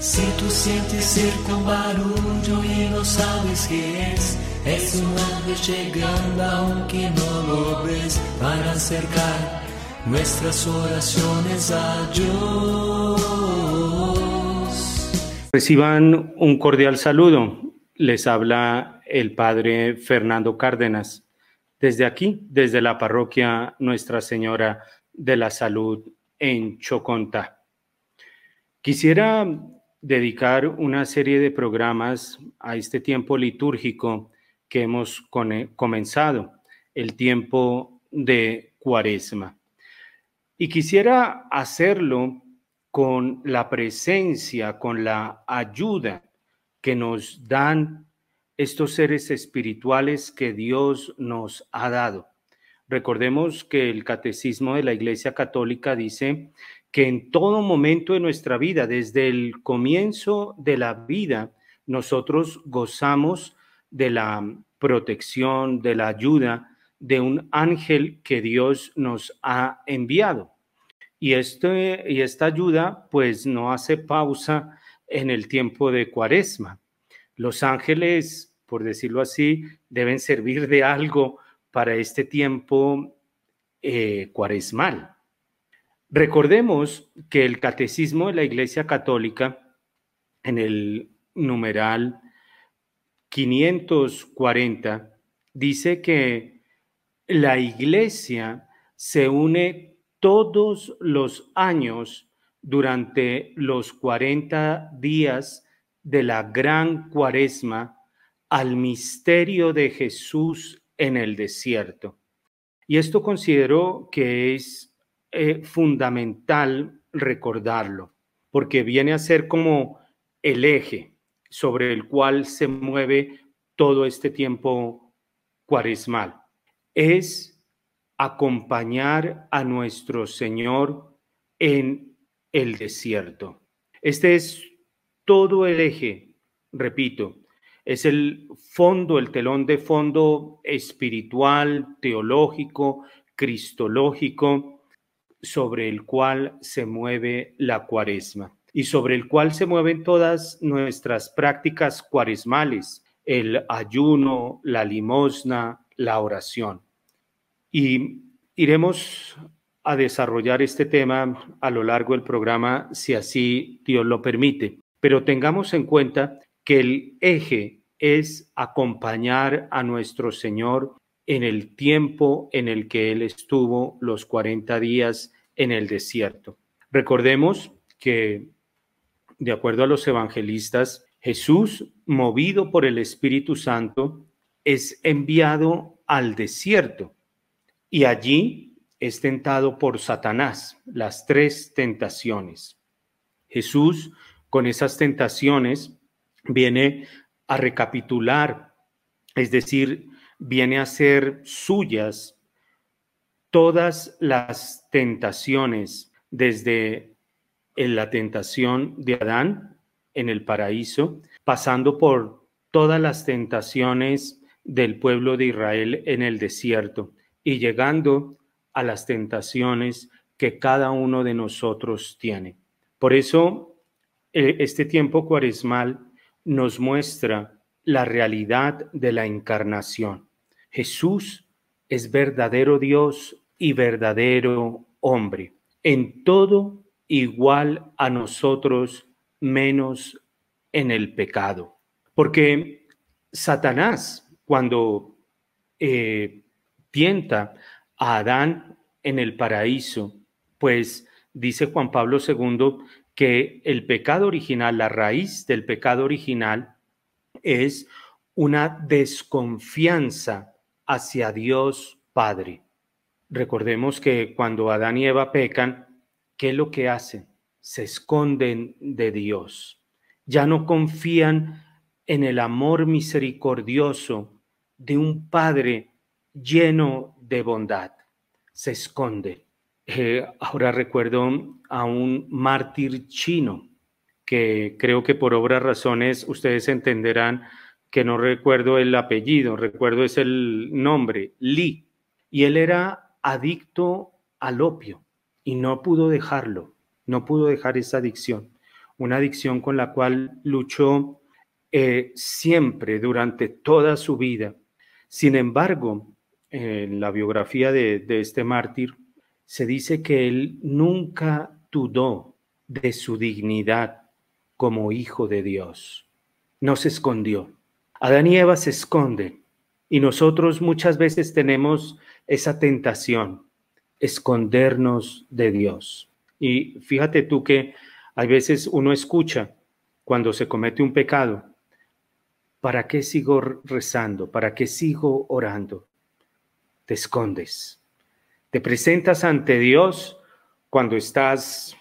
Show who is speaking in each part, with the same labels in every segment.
Speaker 1: Si tú sientes cerca un barullo y no sabes qué es, es un ángel llegando aunque no lo ves para acercar nuestras oraciones a Dios.
Speaker 2: Reciban un cordial saludo. Les habla el Padre Fernando Cárdenas desde aquí, desde la parroquia Nuestra Señora de la Salud en Choconta. Quisiera dedicar una serie de programas a este tiempo litúrgico que hemos comenzado, el tiempo de Cuaresma. Y quisiera hacerlo con la presencia, con la ayuda que nos dan estos seres espirituales que Dios nos ha dado. Recordemos que el catecismo de la Iglesia Católica dice que en todo momento de nuestra vida, desde el comienzo de la vida, nosotros gozamos de la protección, de la ayuda de un ángel que Dios nos ha enviado. Y, este, y esta ayuda pues no hace pausa en el tiempo de cuaresma. Los ángeles, por decirlo así, deben servir de algo para este tiempo eh, cuaresmal. Recordemos que el catecismo de la Iglesia Católica, en el numeral 540, dice que la iglesia se une todos los años durante los 40 días de la gran cuaresma al misterio de Jesús en el desierto. Y esto considero que es fundamental recordarlo, porque viene a ser como el eje sobre el cual se mueve todo este tiempo cuaresmal es acompañar a nuestro Señor en el desierto. Este es todo el eje, repito, es el fondo, el telón de fondo espiritual, teológico, cristológico, sobre el cual se mueve la cuaresma y sobre el cual se mueven todas nuestras prácticas cuaresmales, el ayuno, la limosna, la oración. Y iremos a desarrollar este tema a lo largo del programa, si así Dios lo permite. Pero tengamos en cuenta que el eje es acompañar a nuestro Señor en el tiempo en el que Él estuvo los 40 días en el desierto. Recordemos que, de acuerdo a los evangelistas, Jesús, movido por el Espíritu Santo, es enviado al desierto y allí es tentado por Satanás, las tres tentaciones. Jesús con esas tentaciones viene a recapitular, es decir, viene a ser suyas todas las tentaciones desde la tentación de Adán en el paraíso, pasando por todas las tentaciones del pueblo de Israel en el desierto y llegando a las tentaciones que cada uno de nosotros tiene. Por eso, eh, este tiempo cuaresmal nos muestra la realidad de la encarnación. Jesús es verdadero Dios y verdadero hombre, en todo igual a nosotros, menos en el pecado. Porque Satanás, cuando eh, tienta a Adán en el paraíso, pues dice Juan Pablo II que el pecado original, la raíz del pecado original es una desconfianza hacia Dios Padre. Recordemos que cuando Adán y Eva pecan, ¿qué es lo que hacen? Se esconden de Dios. Ya no confían en el amor misericordioso de un Padre lleno de bondad, se esconde. Eh, ahora recuerdo a un mártir chino que creo que por obras razones ustedes entenderán que no recuerdo el apellido, recuerdo es el nombre, Li. Y él era adicto al opio y no pudo dejarlo, no pudo dejar esa adicción. una adicción con la cual luchó eh, siempre durante toda su vida. Sin embargo, en la biografía de este mártir, se dice que él nunca dudó de su dignidad como hijo de Dios. No se escondió. Adán y Eva se esconden y nosotros muchas veces tenemos esa tentación, escondernos de Dios. Y fíjate tú que hay veces uno escucha cuando se comete un pecado, ¿para qué sigo rezando? ¿Para qué sigo orando? Te escondes. Te presentas ante Dios cuando estás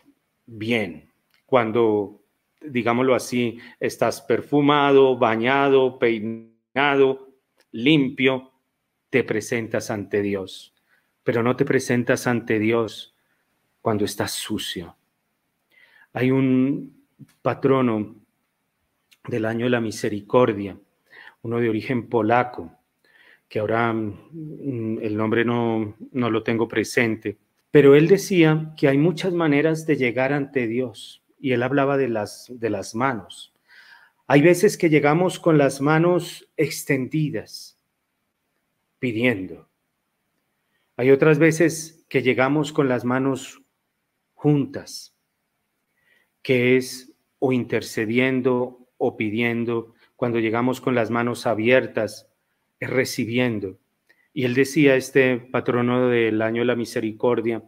Speaker 2: bien, cuando, digámoslo así, estás perfumado, bañado, peinado, limpio, te presentas ante Dios, pero no te presentas ante Dios cuando estás sucio. Hay un patrono del año de la misericordia, uno de origen polaco, que ahora mm, el nombre no, no lo tengo presente, pero él decía que hay muchas maneras de llegar ante Dios y él hablaba de las, de las manos. Hay veces que llegamos con las manos extendidas, pidiendo. Hay otras veces que llegamos con las manos juntas, que es o intercediendo o pidiendo. Cuando llegamos con las manos abiertas, recibiendo. Y él decía, este patrono del año de la misericordia,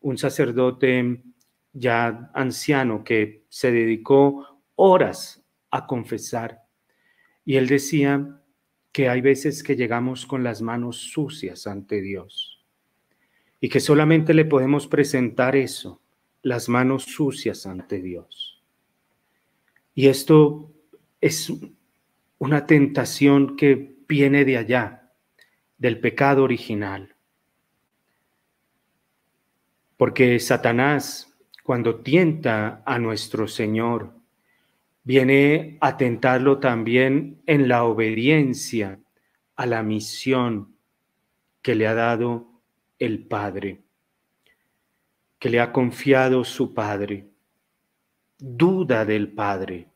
Speaker 2: un sacerdote ya anciano que se dedicó horas a confesar. Y él decía que hay veces que llegamos con las manos sucias ante Dios y que solamente le podemos presentar eso, las manos sucias ante Dios. Y esto es una tentación que viene de allá, del pecado original. Porque Satanás, cuando tienta a nuestro Señor, viene a tentarlo también en la obediencia a la misión que le ha dado el Padre, que le ha confiado su Padre. Duda del Padre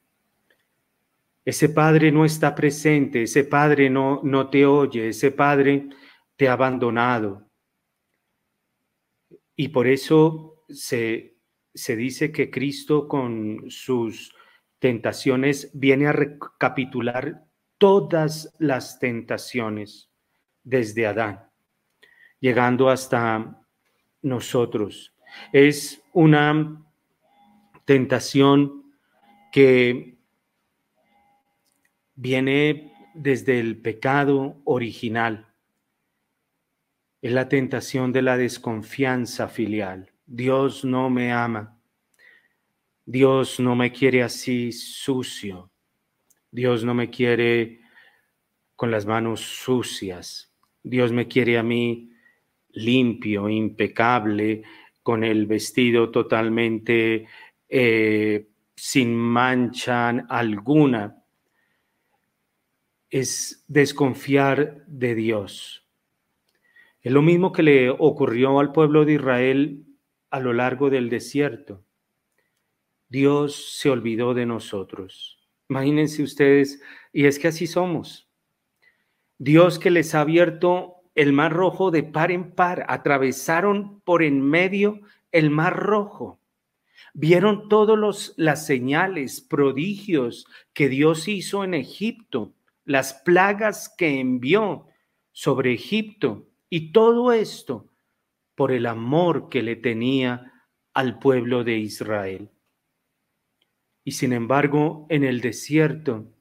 Speaker 2: ese padre no está presente, ese padre no, no te oye, ese padre te ha abandonado. Y por eso se, se dice que Cristo con sus tentaciones viene a recapitular todas las tentaciones desde Adán, llegando hasta nosotros. Es una tentación que viene desde el pecado original. Es la tentación de la desconfianza filial. Dios no me ama. Dios no me quiere así sucio. Dios no me quiere con las manos sucias. Dios me quiere a mí limpio, impecable, con el vestido totalmente eh, sin mancha alguna es desconfiar de Dios. Es lo mismo que le ocurrió al pueblo de Israel a lo largo del desierto. Dios se olvidó de nosotros. Imagínense ustedes, y es que así somos. Dios que les ha abierto el mar rojo de par en par, atravesaron por en medio el mar rojo. Vieron todas las señales, prodigios que Dios hizo en Egipto las plagas que envió sobre Egipto y todo esto por el amor que le tenía al pueblo de Israel. Y sin embargo, en el desierto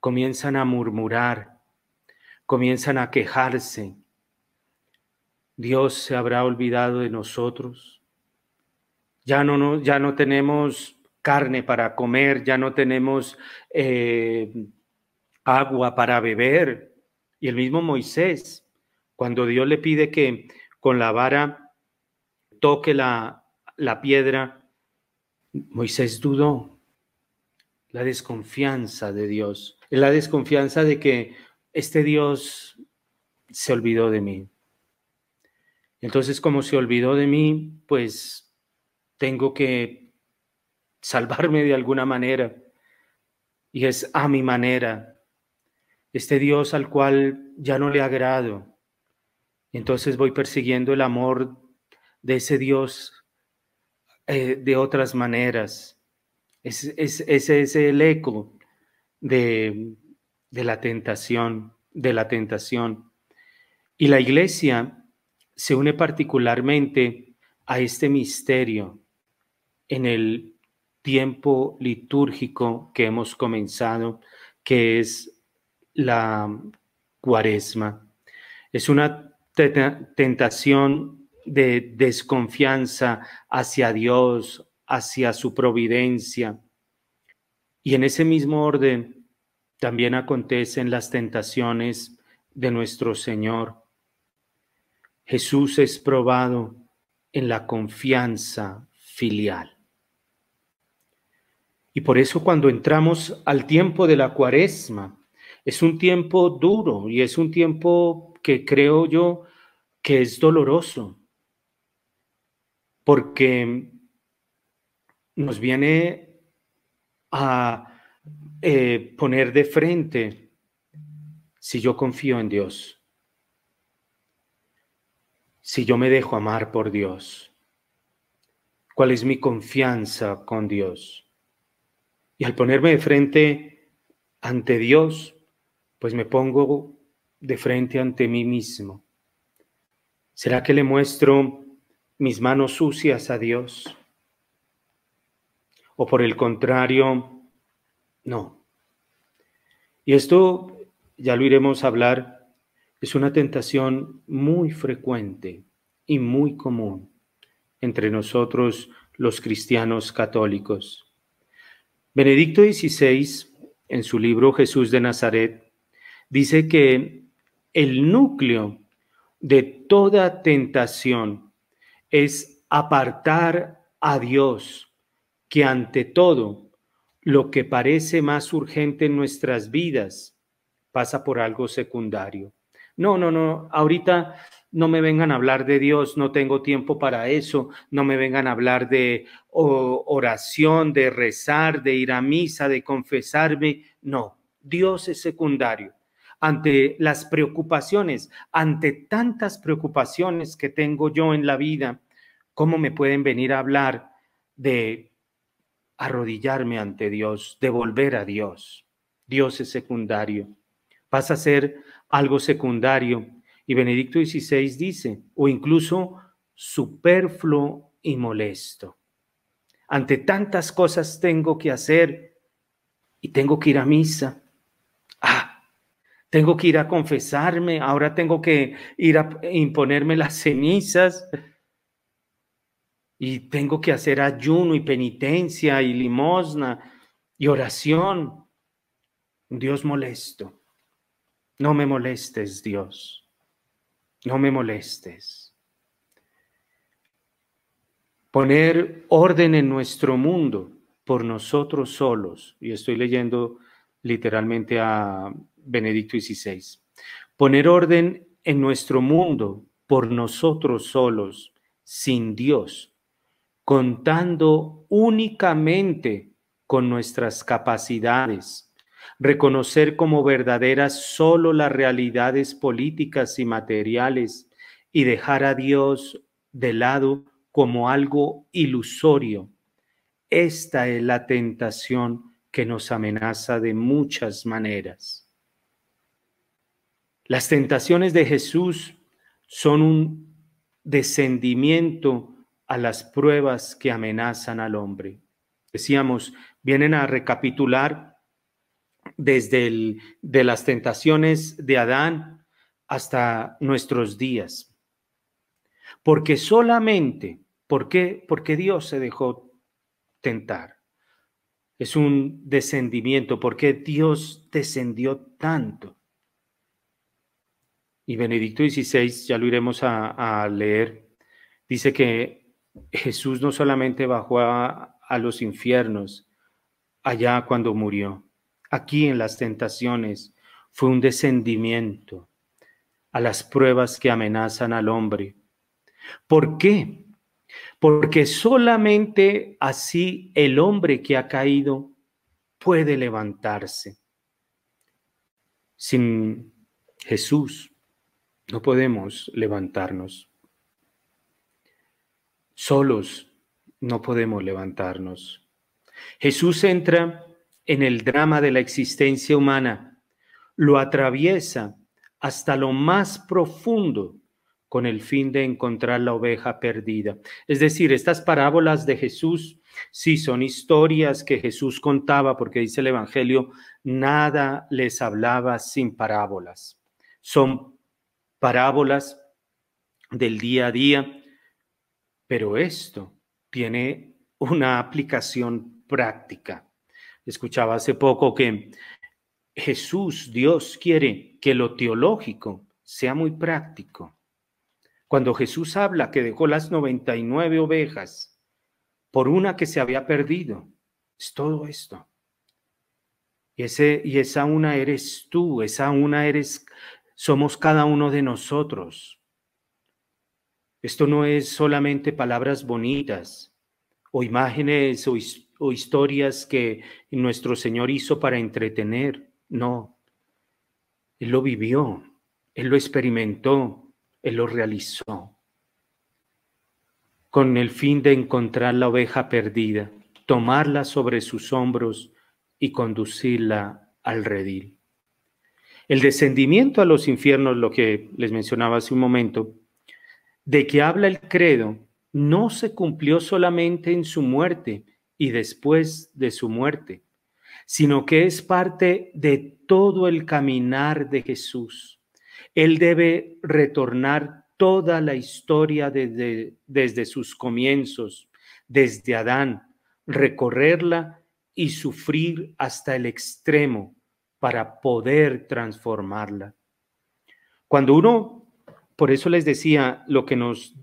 Speaker 2: comienzan a murmurar, comienzan a quejarse. Dios se habrá olvidado de nosotros. Ya no, no ya no tenemos carne para comer, ya no tenemos eh, agua para beber. Y el mismo Moisés, cuando Dios le pide que con la vara toque la, la piedra, Moisés dudó. La desconfianza de Dios, la desconfianza de que este Dios se olvidó de mí. Entonces, como se olvidó de mí, pues tengo que salvarme de alguna manera. Y es a mi manera. Este Dios al cual ya no le agrado. Entonces voy persiguiendo el amor de ese Dios eh, de otras maneras. ese es el eco de, de la tentación, de la tentación. Y la iglesia se une particularmente a este misterio en el tiempo litúrgico que hemos comenzado, que es la cuaresma. Es una tentación de desconfianza hacia Dios, hacia su providencia. Y en ese mismo orden también acontecen las tentaciones de nuestro Señor. Jesús es probado en la confianza filial. Y por eso cuando entramos al tiempo de la cuaresma, es un tiempo duro y es un tiempo que creo yo que es doloroso, porque nos viene a eh, poner de frente si yo confío en Dios, si yo me dejo amar por Dios, cuál es mi confianza con Dios. Y al ponerme de frente ante Dios, pues me pongo de frente ante mí mismo. ¿Será que le muestro mis manos sucias a Dios? ¿O por el contrario, no? Y esto ya lo iremos a hablar, es una tentación muy frecuente y muy común entre nosotros los cristianos católicos. Benedicto XVI, en su libro Jesús de Nazaret, dice que el núcleo de toda tentación es apartar a Dios, que ante todo lo que parece más urgente en nuestras vidas pasa por algo secundario. No, no, no, ahorita no me vengan a hablar de Dios, no tengo tiempo para eso, no me vengan a hablar de oración, de rezar, de ir a misa, de confesarme, no, Dios es secundario. Ante las preocupaciones, ante tantas preocupaciones que tengo yo en la vida, ¿cómo me pueden venir a hablar de arrodillarme ante Dios, de volver a Dios? Dios es secundario pasa a ser algo secundario. Y Benedicto XVI dice, o incluso superfluo y molesto. Ante tantas cosas tengo que hacer y tengo que ir a misa. Tengo que ir a confesarme, ahora tengo que ir a imponerme las cenizas y tengo que hacer ayuno y penitencia y limosna y oración. Dios molesto. No me molestes, Dios. No me molestes. Poner orden en nuestro mundo por nosotros solos, y estoy leyendo literalmente a Benedicto XVI, poner orden en nuestro mundo por nosotros solos, sin Dios, contando únicamente con nuestras capacidades, reconocer como verdaderas solo las realidades políticas y materiales y dejar a Dios de lado como algo ilusorio. Esta es la tentación que nos amenaza de muchas maneras. Las tentaciones de Jesús son un descendimiento a las pruebas que amenazan al hombre. Decíamos, vienen a recapitular desde las tentaciones de Adán hasta nuestros días. Porque solamente, ¿por qué? Porque Dios se dejó tentar. Es un descendimiento, porque Dios descendió tanto. Y Benedicto XVI, ya lo iremos a, leer, dice que Jesús no solamente bajó a, a los infiernos allá cuando murió, aquí en las tentaciones fue un descendimiento a las pruebas que amenazan al hombre. ¿Por qué? porque solamente así el hombre que ha caído puede levantarse. Sin Jesús no podemos levantarnos. Solos no podemos levantarnos. Jesús entra en el drama de la existencia humana, lo atraviesa hasta lo más profundo con el fin de encontrar la oveja perdida. Es decir, estas parábolas de Jesús sí son historias que Jesús contaba, porque dice el Evangelio, nada les hablaba sin parábolas. Son parábolas del día a día, pero esto tiene una aplicación práctica. Escuchaba hace poco que Jesús, Dios, quiere que lo teológico sea muy práctico. Cuando Jesús habla que dejó las 99 ovejas por una que se había perdido, es todo esto. Y, ese, y esa una eres tú, esa una eres, somos cada uno de nosotros. Esto no es solamente palabras bonitas o imágenes o, o historias que nuestro Señor hizo para entretener. No, Él lo vivió, Él lo experimentó, él lo realizó con el fin de encontrar la oveja perdida, tomarla sobre sus hombros y conducirla al redil. El descendimiento a los infiernos, lo que les mencionaba hace un momento, de que habla el credo, no se cumplió solamente en su muerte y después de su muerte, sino que es parte de todo el caminar de Jesús. Él debe retornar toda la historia desde, desde sus comienzos, desde Adán, recorrerla y sufrir hasta el extremo para poder transformarla. Cuando uno, por eso les decía, lo que nos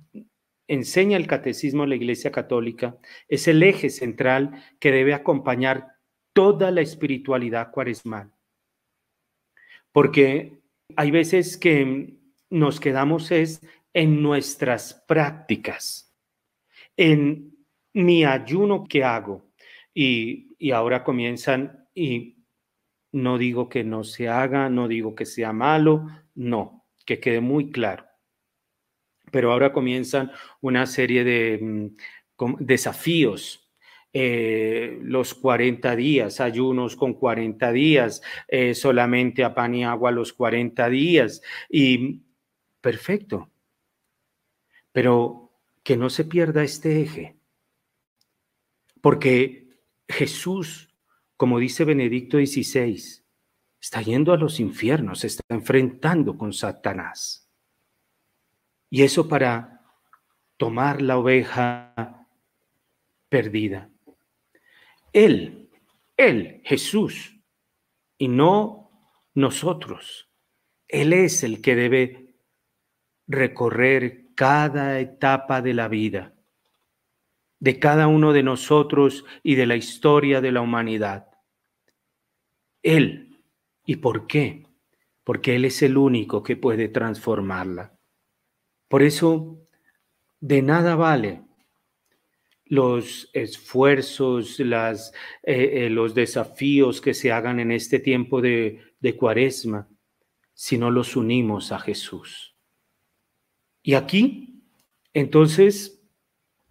Speaker 2: enseña el catecismo de la Iglesia Católica es el eje central que debe acompañar toda la espiritualidad cuaresmal. Porque hay veces que nos quedamos es en nuestras prácticas, en mi ayuno que hago. Y, y ahora comienzan, y no digo que no se haga, no digo que sea malo, no, que quede muy claro. Pero ahora comienzan una serie de mm, desafíos eh, los 40 días, ayunos con 40 días, eh, solamente a pan y agua los 40 días. Y perfecto. Pero que no se pierda este eje. Porque Jesús, como dice Benedicto XVI, está yendo a los infiernos, se está enfrentando con Satanás. Y eso para tomar la oveja perdida. Él, Él, Jesús, y no nosotros. Él es el que debe recorrer cada etapa de la vida, de cada uno de nosotros y de la historia de la humanidad. Él. ¿Y por qué? Porque Él es el único que puede transformarla. Por eso, de nada vale los esfuerzos, las, eh, eh, los desafíos que se hagan en este tiempo de, de cuaresma, si no los unimos a Jesús. Y aquí, entonces,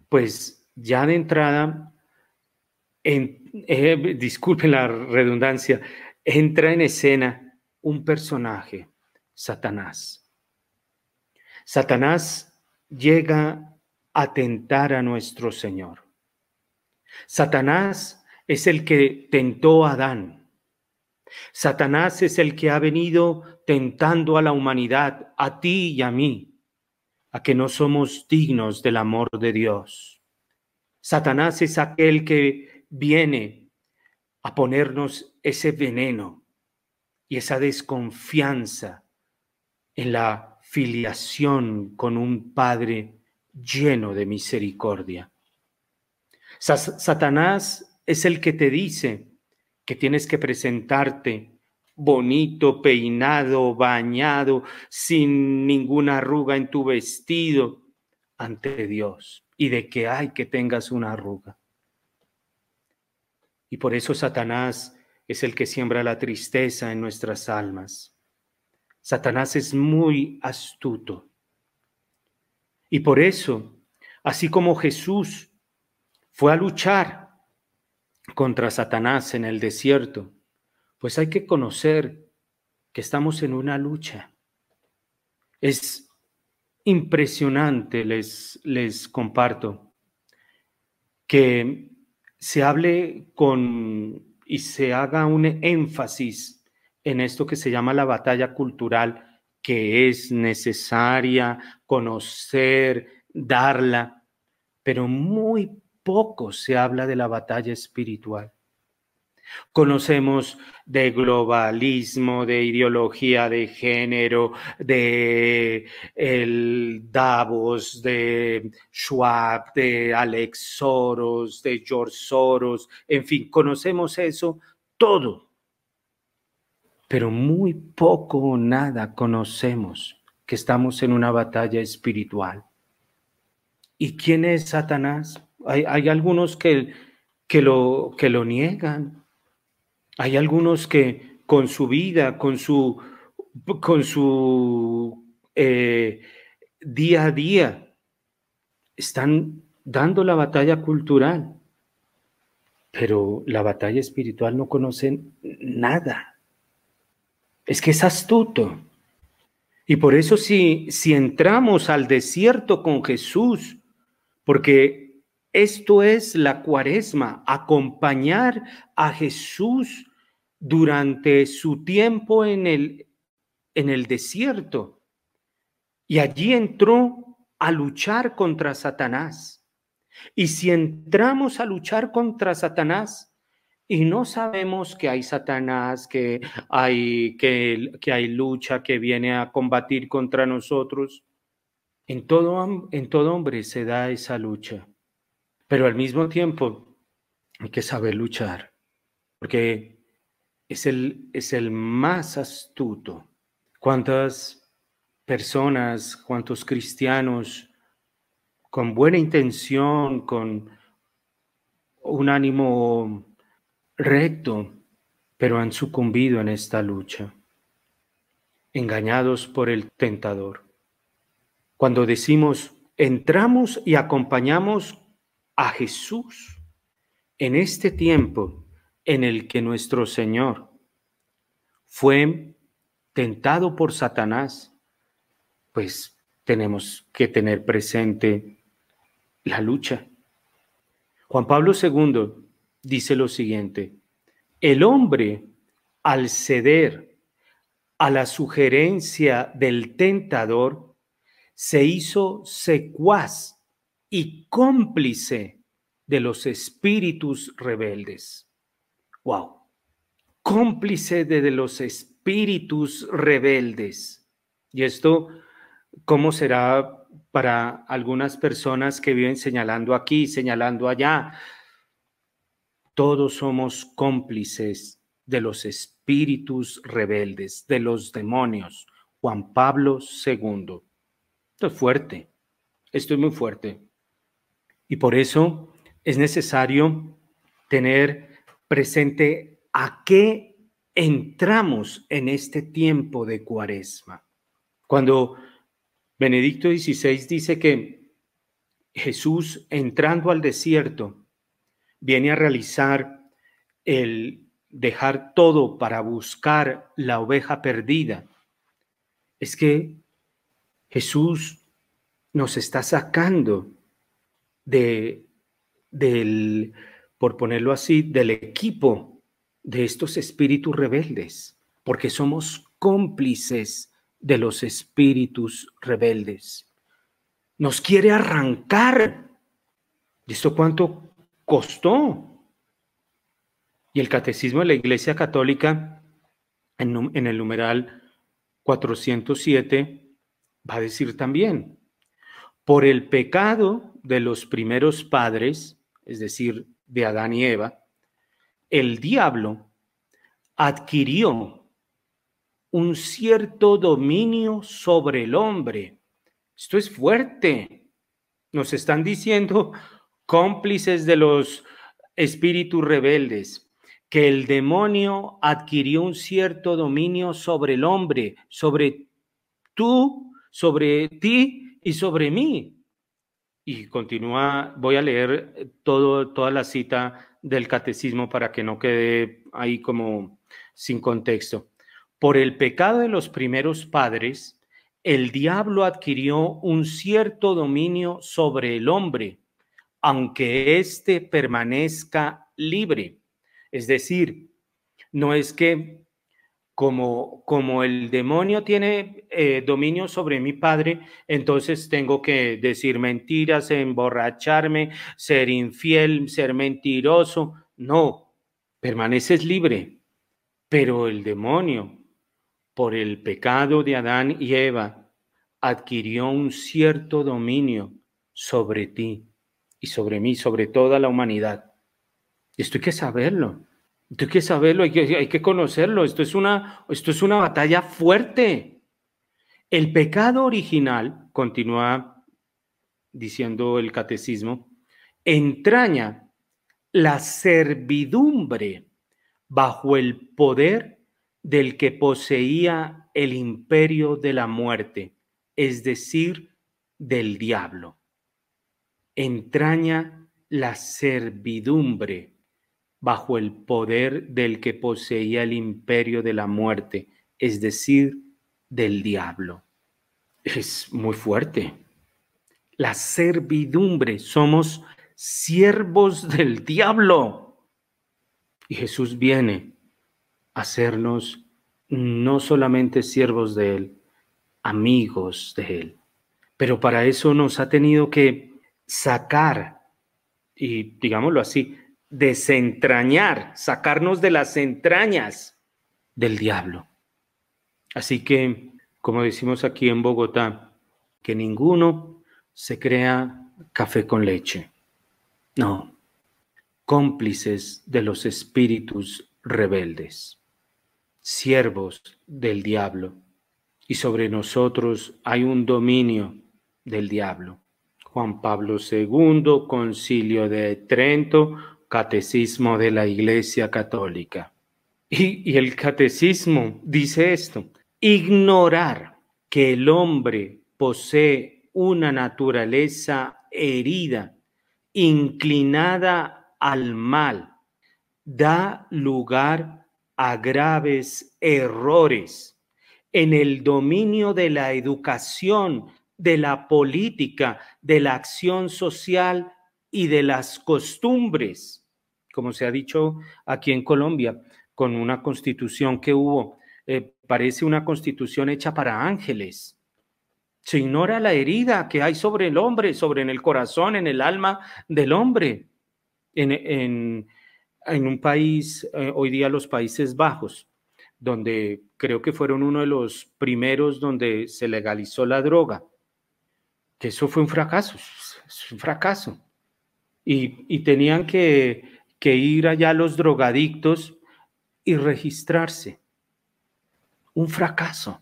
Speaker 2: pues ya de entrada, en, eh, disculpen la redundancia, entra en escena un personaje, Satanás. Satanás llega atentar a nuestro Señor. Satanás es el que tentó a Adán. Satanás es el que ha venido tentando a la humanidad, a ti y a mí, a que no somos dignos del amor de Dios. Satanás es aquel que viene a ponernos ese veneno y esa desconfianza en la filiación con un Padre lleno de misericordia. Satanás es el que te dice que tienes que presentarte bonito, peinado, bañado, sin ninguna arruga en tu vestido, ante Dios y de que hay que tengas una arruga. Y por eso Satanás es el que siembra la tristeza en nuestras almas. Satanás es muy astuto. Y por eso, así como Jesús fue a luchar contra Satanás en el desierto, pues hay que conocer que estamos en una lucha. Es impresionante, les, les comparto, que se hable con y se haga un énfasis en esto que se llama la batalla cultural, que es necesaria conocer, darla, pero muy poco se habla de la batalla espiritual. Conocemos de globalismo, de ideología de género, de el Davos, de Schwab, de Alex Soros, de George Soros, en fin, conocemos eso todo. Pero muy poco o nada conocemos que estamos en una batalla espiritual. ¿Y quién es Satanás? Hay, hay algunos que, que, lo, que lo niegan, hay algunos que con su vida, con su, con su eh, día a día, están dando la batalla cultural, pero la batalla espiritual no conocen nada. Es que es astuto. Y por eso si, si entramos al desierto con Jesús, porque esto es la cuaresma, acompañar a Jesús durante su tiempo en el, en el desierto. Y allí entró a luchar contra Satanás. Y si entramos a luchar contra Satanás y no sabemos que hay Satanás, que hay, que, que hay lucha que viene a combatir contra nosotros, en todo, en todo hombre se da esa lucha. Pero al mismo tiempo hay que saber luchar, porque es el, es el más astuto. ¿Cuántas personas, cuántos cristianos con buena intención, con un ánimo recto, pero han sucumbido en esta lucha, engañados por el tentador? Cuando decimos, entramos y acompañamos a Jesús en este tiempo en el que nuestro Señor fue tentado por Satanás, pues tenemos que tener presente la lucha. Juan Pablo II dice lo siguiente, el hombre al ceder a la sugerencia del tentador, se hizo secuaz y cómplice de los espíritus rebeldes. Wow. Cómplice de, los espíritus rebeldes. Y esto, ¿cómo será para algunas personas que viven señalando aquí, señalando allá? Todos somos cómplices de los espíritus rebeldes, de los demonios. Juan Pablo II. Esto es fuerte. Esto es muy fuerte. Y por eso es necesario tener presente a qué entramos en este tiempo de cuaresma. Cuando Benedicto XVI dice que Jesús entrando al desierto viene a realizar el dejar todo para buscar la oveja perdida, es que Jesús nos está sacando de, del, por ponerlo así, del equipo de estos espíritus rebeldes, porque somos cómplices de los espíritus rebeldes. Nos quiere arrancar. ¿Y esto cuánto costó? Y el catecismo de la Iglesia Católica, en, en el numeral 407, va a decir también, por el pecado de los primeros padres, es decir, de Adán y Eva, el diablo adquirió un cierto dominio sobre el hombre. Esto es fuerte. Nos están diciendo cómplices de los espíritus rebeldes, que el demonio adquirió un cierto dominio sobre el hombre, sobre tú, sobre ti y sobre mí. Y continúa, voy a leer todo, toda la cita del catecismo para que no quede ahí como sin contexto. Por el pecado de los primeros padres, el diablo adquirió un cierto dominio sobre el hombre, aunque éste permanezca libre. Es decir, no es que como, como el demonio tiene eh, dominio sobre mi padre, entonces tengo que decir mentiras, emborracharme, ser infiel, ser mentiroso. No, permaneces libre. Pero el demonio, por el pecado de Adán y Eva, adquirió un cierto dominio sobre ti y sobre mí, sobre toda la humanidad. Esto hay que saberlo. Hay que saberlo, hay que conocerlo. Esto es, una, esto es una batalla fuerte. El pecado original, continúa diciendo el catecismo, entraña la servidumbre bajo el poder del que poseía el imperio de la muerte, es decir, del diablo entraña la servidumbre bajo el poder del que poseía el imperio de la muerte, es decir, del diablo. Es muy fuerte. La servidumbre, somos siervos del diablo. Y Jesús viene a hacernos no solamente siervos de Él, amigos de Él. Pero para eso nos ha tenido que sacar, y digámoslo así, desentrañar, sacarnos de las entrañas del diablo. Así que, como decimos aquí en Bogotá, que ninguno se crea café con leche. No, cómplices de los espíritus rebeldes, siervos del diablo, y sobre nosotros hay un dominio del diablo. Juan Pablo II, Concilio de Trento, Catecismo de la Iglesia Católica. Y, el catecismo dice esto, ignorar que el hombre posee una naturaleza herida, inclinada al mal, da lugar a graves errores en el dominio de la educación de la política, de la acción social y de las costumbres, como se ha dicho aquí en Colombia, con una constitución que hubo, eh, parece una constitución hecha para ángeles. Se ignora la herida que hay sobre el hombre, sobre en el corazón, en el alma del hombre. En, un país, eh, hoy día los Países Bajos, donde creo que fueron uno de los primeros donde se legalizó la droga que eso fue un fracaso, es un fracaso. Y, tenían que, que ir allá los drogadictos y registrarse. Un fracaso.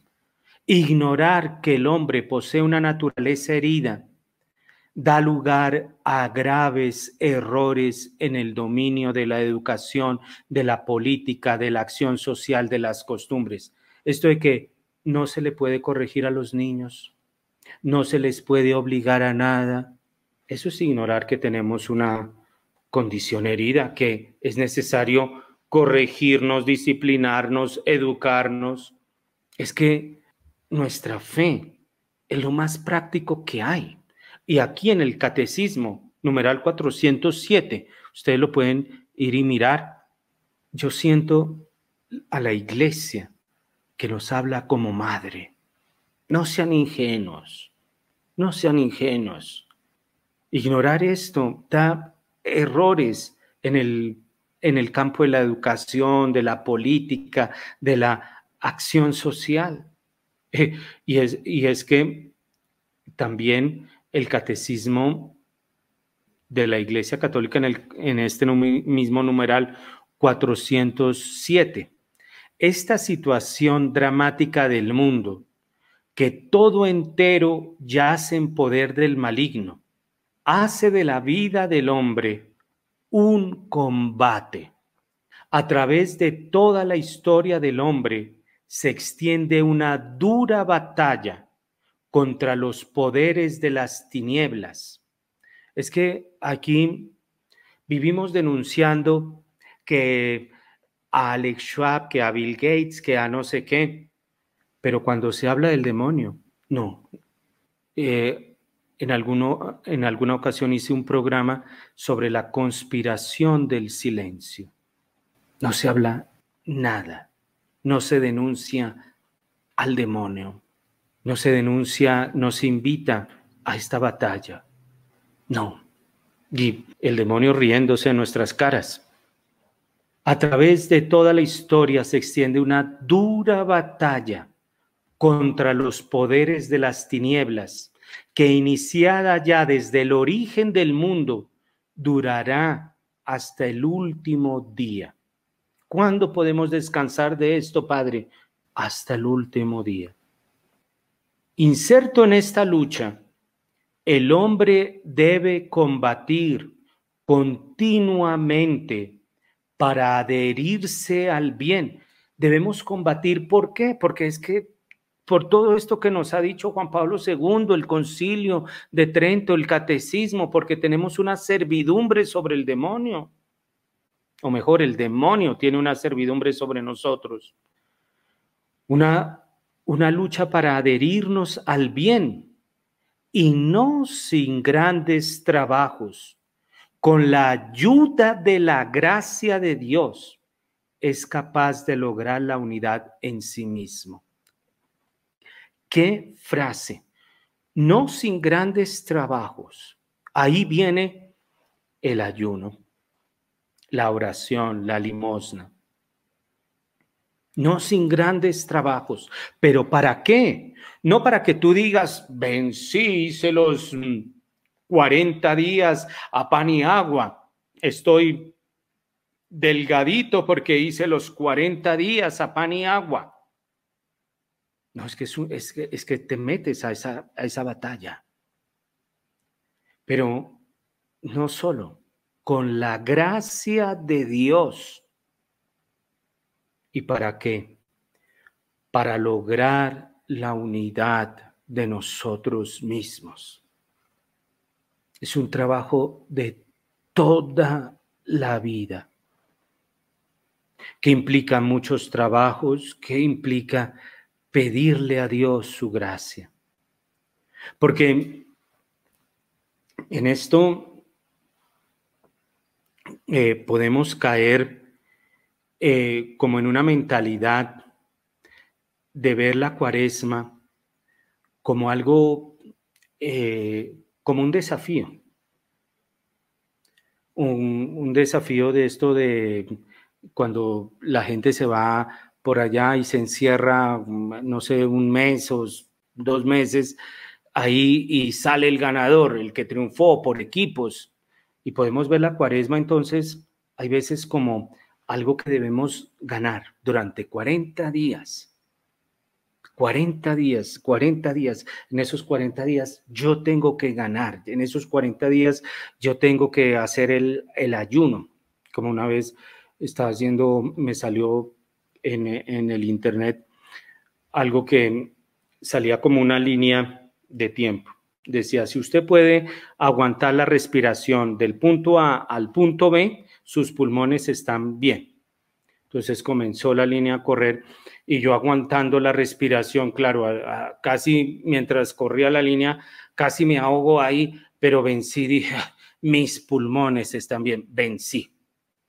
Speaker 2: Ignorar que el hombre posee una naturaleza herida da lugar a graves errores en el dominio de la educación, de la política, de la acción social, de las costumbres. Esto de que no se le puede corregir a los niños, no se les puede obligar a nada. Eso es ignorar que tenemos una condición herida, que es necesario corregirnos, disciplinarnos, educarnos. Es que nuestra fe es lo más práctico que hay. Y aquí en el catecismo, numeral 407, ustedes lo pueden ir y mirar. Yo siento a la iglesia que nos habla como madre no sean ingenuos, no sean ingenuos. Ignorar esto da errores en el, en el campo de la educación, de la política, de la acción social. y, es, y es que también el catecismo de la Iglesia Católica en, el, en este mismo numeral 407. Esta situación dramática del mundo que todo entero yace en poder del maligno, hace de la vida del hombre un combate. A través de toda la historia del hombre se extiende una dura batalla contra los poderes de las tinieblas. Es que aquí vivimos denunciando que a Alex Schwab, que a Bill Gates, que a no sé qué, pero cuando se habla del demonio, no. Eh, en, en alguna ocasión hice un programa sobre la conspiración del silencio. No se habla nada, no se denuncia al demonio, no se denuncia, no se invita a esta batalla. No. Y el demonio riéndose en nuestras caras. A través de toda la historia se extiende una dura batalla contra los poderes de las tinieblas, que iniciada ya desde el origen del mundo, durará hasta el último día. ¿Cuándo podemos descansar de esto, Padre? Hasta el último día. Inserto en esta lucha, el hombre debe combatir continuamente para adherirse al bien. Debemos combatir, ¿por qué? Porque es que por todo esto que nos ha dicho Juan Pablo II, el concilio de Trento, el catecismo, porque tenemos una servidumbre sobre el demonio. O mejor, el demonio tiene una servidumbre sobre nosotros. Una una lucha para adherirnos al bien y no sin grandes trabajos. Con la ayuda de la gracia de Dios es capaz de lograr la unidad en sí mismo. ¿Qué frase? No sin grandes trabajos. Ahí viene el ayuno, la oración, la limosna no sin grandes trabajos. ¿Pero para qué? No para que tú digas, vencí, hice los 40 mm, días a pan y agua, estoy delgadito porque hice los 40 días a pan y agua. No, es que, es que, es que te metes a esa, a esa batalla. Pero no solo, con la gracia de Dios ¿Y para qué? Para lograr la unidad de nosotros mismos. Es un trabajo de toda la vida, que implica muchos trabajos, que implica pedirle a Dios su gracia. Porque en esto eh, podemos caer eh, como en una mentalidad de ver la cuaresma como algo, eh, como un desafío. Un, un, desafío de esto de cuando la gente se va por allá y se encierra, no sé, un mes o dos meses ahí y sale el ganador, el que triunfó por equipos. Y podemos ver la cuaresma entonces, hay veces como algo que debemos ganar durante 40 días. 40 días, 40 días. En esos 40 días yo tengo que ganar. En esos 40 días yo tengo que hacer el, el ayuno. Como una vez estaba haciendo, me salió en, el internet algo que salía como una línea de tiempo. Decía, si usted puede aguantar la respiración del punto A al punto B, sus pulmones están bien. Entonces comenzó la línea a correr y yo aguantando la respiración, claro, casi mientras corría la línea, casi me ahogo ahí, pero vencí, dije, mis pulmones están bien, vencí.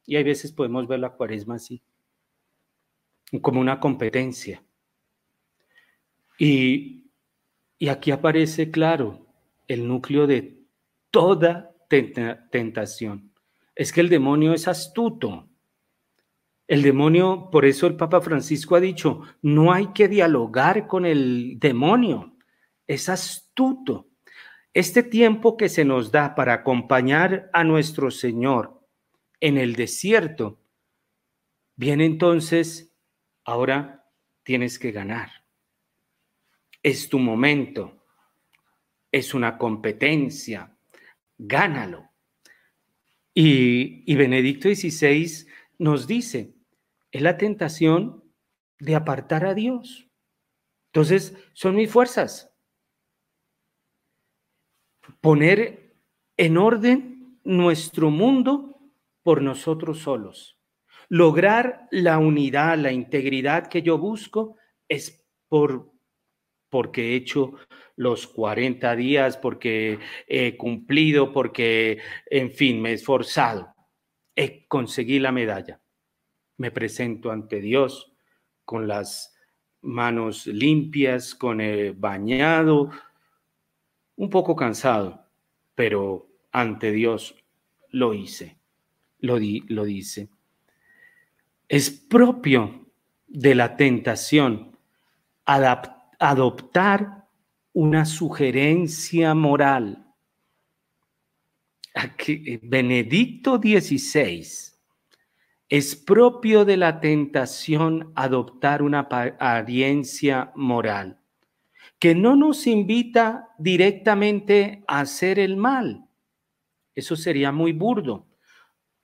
Speaker 2: Y hay veces podemos ver la cuaresma así, como una competencia. Y, y aquí aparece, claro, el núcleo de toda tentación es que el demonio es astuto. El demonio, por eso el Papa Francisco ha dicho, no hay que dialogar con el demonio, es astuto. Este tiempo que se nos da para acompañar a nuestro Señor en el desierto, viene entonces, ahora tienes que ganar. Es tu momento, es una competencia, gánalo. Y, y Benedicto XVI nos dice, es la tentación de apartar a Dios. Entonces, son mis fuerzas. Poner en orden nuestro mundo por nosotros solos. Lograr la unidad, la integridad que yo busco es por porque he hecho los 40 días, porque he cumplido, porque, en fin, me he esforzado. He conseguido la medalla. Me presento ante Dios con las manos limpias, con el bañado, un poco cansado, pero ante Dios lo hice, lo, di, lo dice. Es propio de la tentación adoptar una sugerencia moral. Benedicto XVI es propio de la tentación adoptar una apariencia moral que no nos invita directamente a hacer el mal. Eso sería muy burdo.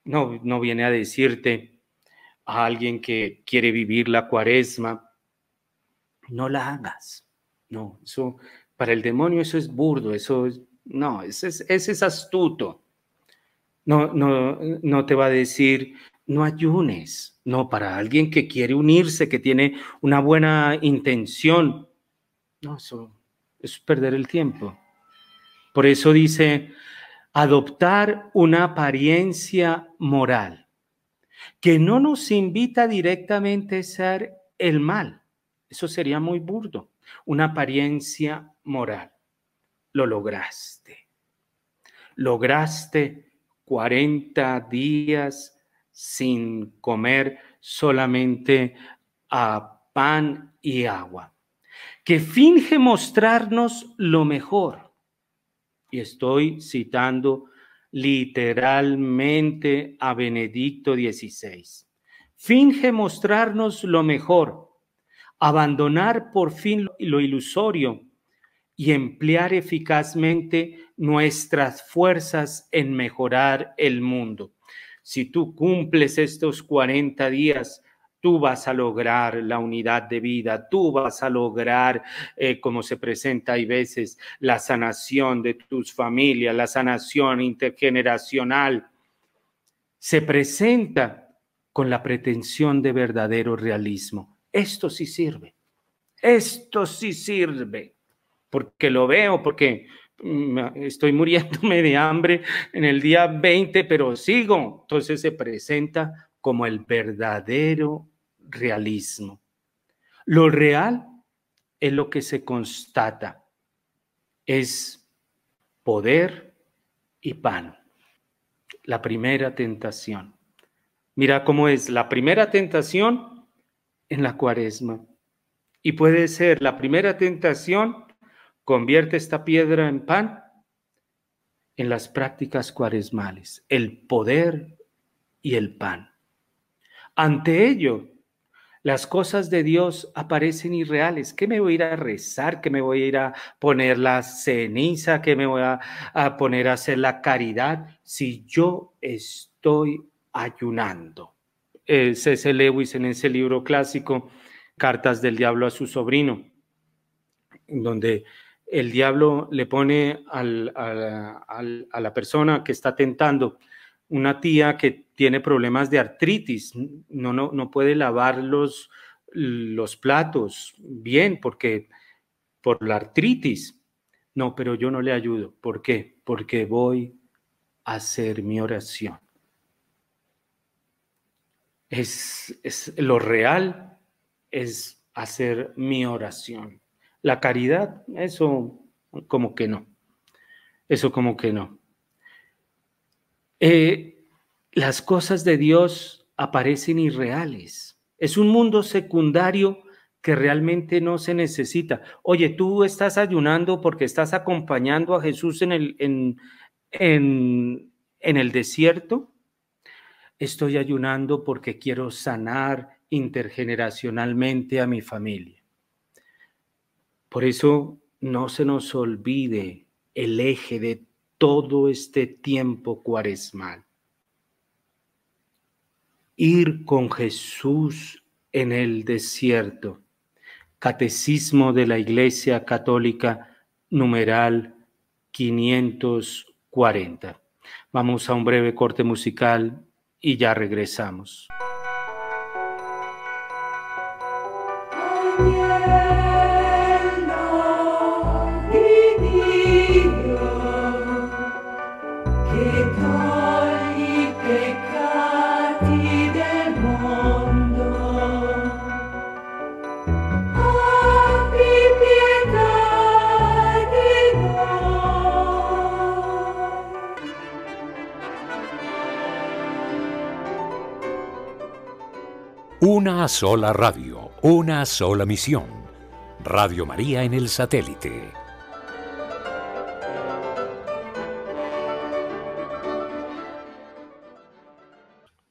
Speaker 2: No, no viene a decirte a alguien que quiere vivir la cuaresma, no la hagas. No, eso para el demonio eso es burdo, eso es, no, ese es, ese es astuto. No, no, no te va a decir, no ayunes. No, para alguien que quiere unirse, que tiene una buena intención. No, eso, es perder el tiempo. Por eso dice, adoptar una apariencia moral que no nos invita directamente a ser el mal. Eso sería muy burdo. Una apariencia moral. Lo lograste. Lograste 40 días sin comer solamente a pan y agua, que finge mostrarnos lo mejor. Y estoy citando literalmente a Benedicto XVI. Finge mostrarnos lo mejor, abandonar por fin lo ilusorio y emplear eficazmente nuestras fuerzas en mejorar el mundo si tú cumples estos 40 días, tú vas a lograr la unidad de vida, tú vas a lograr, eh, como se presenta hay veces, la sanación de tus familias, la sanación intergeneracional. Se presenta con la pretensión de verdadero realismo. Esto sí sirve, esto sí sirve, porque lo veo, porque estoy muriéndome de hambre en el día 20, pero sigo. Entonces se presenta como el verdadero realismo. Lo real es lo que se constata, es poder y pan. La primera tentación. Mira cómo es la primera tentación en la cuaresma. Y puede ser la primera tentación Convierte esta piedra en pan en las prácticas cuaresmales, el poder y el pan. Ante ello, las cosas de Dios aparecen irreales. ¿Qué me voy a ir a rezar? ¿Qué me voy a ir a poner la ceniza? ¿Qué me voy a, a poner a hacer la caridad si yo estoy ayunando? Eh, C.C. Lewis en ese libro clásico, Cartas del Diablo a su sobrino, donde el diablo le pone a la persona que está tentando, una tía que tiene problemas de artritis, no, no, no puede lavar los, los platos bien porque por la artritis. No, pero yo no le ayudo. ¿Por qué? Porque voy a hacer mi oración. Es, es lo real es hacer mi oración. La caridad, eso como que no. Eso como que no. Eh, las cosas de Dios aparecen irreales. Es un mundo secundario que realmente no se necesita. Oye, tú estás ayunando porque estás acompañando a Jesús en el, en, en, en el desierto. Estoy ayunando porque quiero sanar intergeneracionalmente a mi familia. Por eso no se nos olvide el eje de todo este tiempo cuaresmal. Ir con Jesús en el desierto. Catecismo de la Iglesia Católica, numeral 540. Vamos a un breve corte musical y ya regresamos.
Speaker 3: Una sola radio, una sola misión. Radio María en el satélite.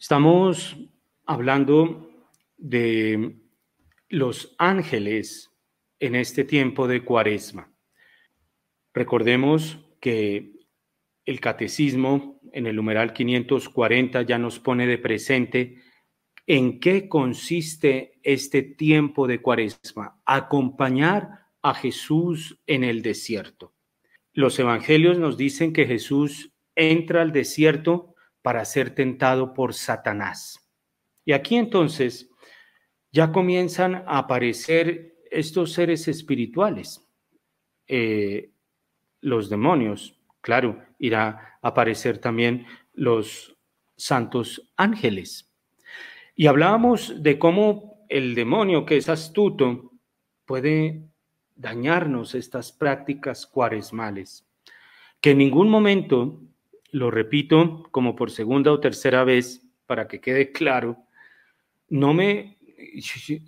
Speaker 2: Estamos hablando de los ángeles en este tiempo de cuaresma. Recordemos que el catecismo en el numeral 540 ya nos pone de presente ¿En qué consiste este tiempo de cuaresma? Acompañar a Jesús en el desierto. Los evangelios nos dicen que Jesús entra al desierto para ser tentado por Satanás. Y aquí entonces ya comienzan a aparecer estos seres espirituales, eh, los demonios, claro, irá a aparecer también los santos ángeles. Y hablábamos de cómo el demonio, que es astuto, puede dañarnos estas prácticas cuaresmales. Que en ningún momento, lo repito como por segunda o tercera vez, para que quede claro, no me,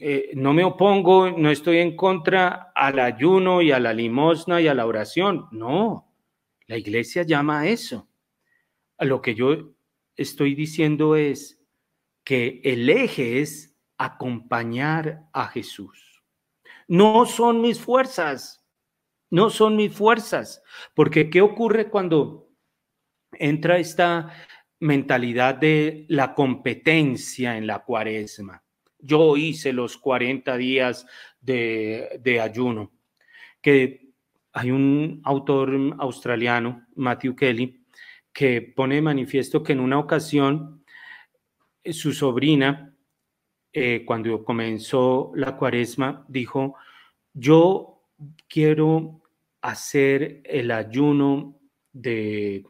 Speaker 2: eh, no me opongo, no estoy en contra al ayuno y a la limosna y a la oración. No, la iglesia llama a eso. A lo que yo estoy diciendo es, que el eje es acompañar a Jesús. No son mis fuerzas, no son mis fuerzas, porque ¿qué ocurre cuando entra esta mentalidad de la competencia en la cuaresma? Yo hice los 40 días de, de ayuno, que hay un autor australiano, Matthew Kelly, que pone de manifiesto que en una ocasión su sobrina, eh, cuando comenzó la cuaresma, dijo, yo quiero hacer el ayuno de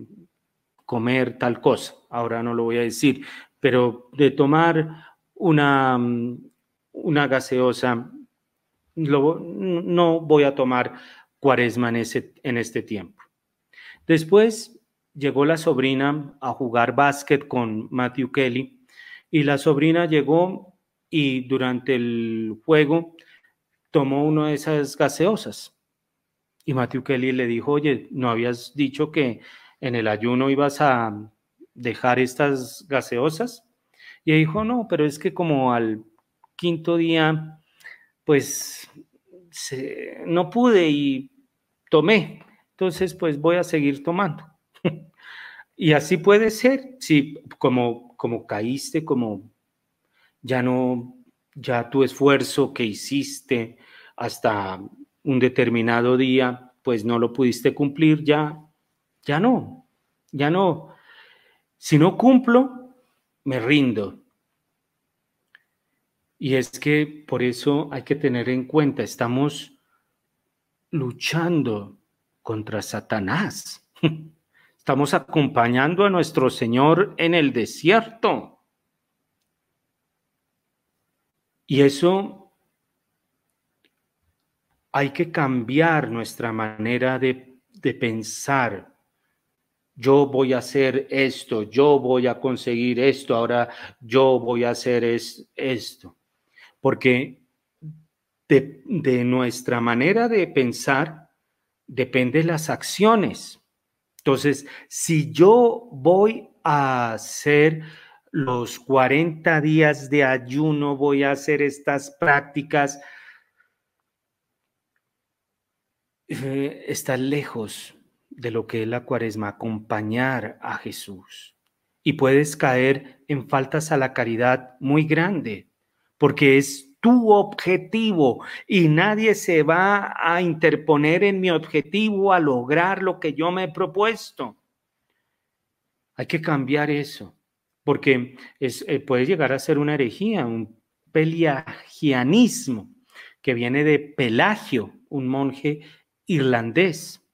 Speaker 2: comer tal cosa, ahora no lo voy a decir, pero de tomar una, una gaseosa, no voy a tomar cuaresma en, ese, en este tiempo. Después llegó la sobrina a jugar básquet con Matthew Kelly y la sobrina llegó y durante el juego tomó una de esas gaseosas. Y Matthew Kelly le dijo, oye, ¿no habías dicho que en el ayuno ibas a dejar estas gaseosas? Y dijo, no, pero es que como al quinto día, pues no pude y tomé. Entonces, pues voy a seguir tomando. y así puede ser, si como como caíste, como ya no, ya tu esfuerzo que hiciste hasta un determinado día, pues no lo pudiste cumplir, ya, ya no, ya no. Si no cumplo, me rindo. Y es que por eso hay que tener en cuenta, estamos luchando contra Satanás. Estamos acompañando a nuestro Señor en el desierto. Y eso hay que cambiar nuestra manera de, pensar. Yo voy a hacer esto, yo voy a conseguir esto, ahora yo voy a hacer esto. Porque de, de nuestra manera de pensar dependen las acciones. Entonces, si yo voy a hacer los 40 días de ayuno, voy a hacer estas prácticas, eh, está lejos de lo que es la cuaresma, acompañar a Jesús. Y puedes caer en faltas a la caridad muy grande, porque es tu objetivo y nadie se va a interponer en mi objetivo a lograr lo que yo me he propuesto. Hay que cambiar eso, porque es, eh, puede llegar a ser una herejía, un pelagianismo que viene de Pelagio, un monje irlandés,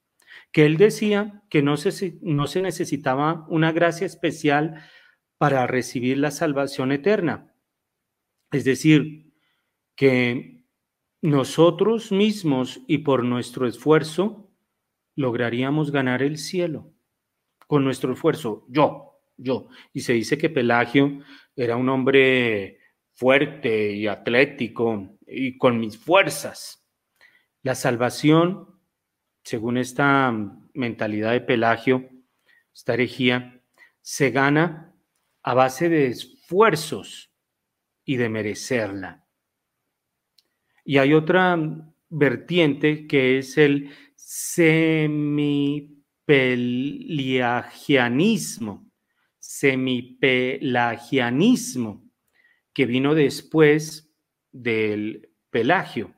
Speaker 2: que él decía que no se, no se necesitaba una gracia especial para recibir la salvación eterna. Es decir, que nosotros mismos y por nuestro esfuerzo lograríamos ganar el cielo. Con nuestro esfuerzo, yo, yo. Y se dice que Pelagio era un hombre fuerte y atlético y con mis fuerzas. La salvación, según esta mentalidad de Pelagio, esta herejía, se gana a base de esfuerzos y de merecerla. Y hay otra vertiente que es el semipelagianismo, semipelagianismo, que vino después del Pelagio.